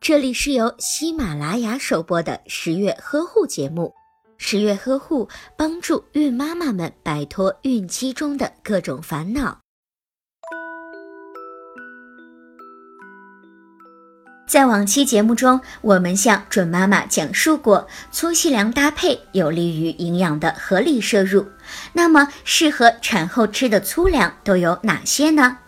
这里是由喜马拉雅首播的十月呵护节目。十月呵护帮助孕妈妈们摆脱孕期中的各种烦恼。在往期节目中，我们向准妈妈讲述过粗细粮搭配有利于营养的合理摄入。那么，适合产后吃的粗粮都有哪些呢？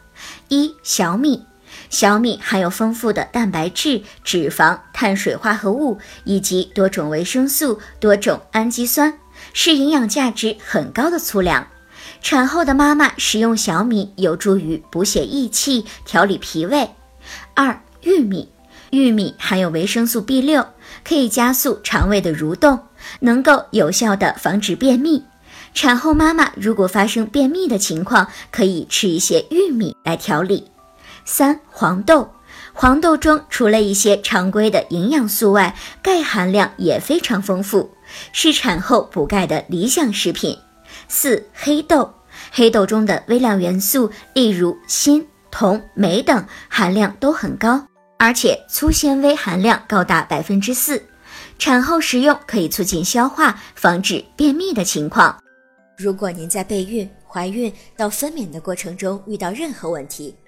一、小米。小米含有丰富的蛋白质、脂肪、碳水化合物以及多种维生素、多种氨基酸，是营养价值很高的粗粮。产后的妈妈食用小米有助于补血益气、调理脾胃。二、玉米，玉米含有维生素 B 六，可以加速肠胃的蠕动，能够有效的防止便秘。产后妈妈如果发生便秘的情况，可以吃一些玉米来调理。三黄豆，黄豆中除了一些常规的营养素外，钙含量也非常丰富，是产后补钙的理想食品。四黑豆，黑豆中的微量元素，例如锌、铜、镁等含量都很高，而且粗纤维含量高达百分之四，产后食用可以促进消化，防止便秘的情况。如果您在备孕、怀孕到分娩的过程中遇到任何问题，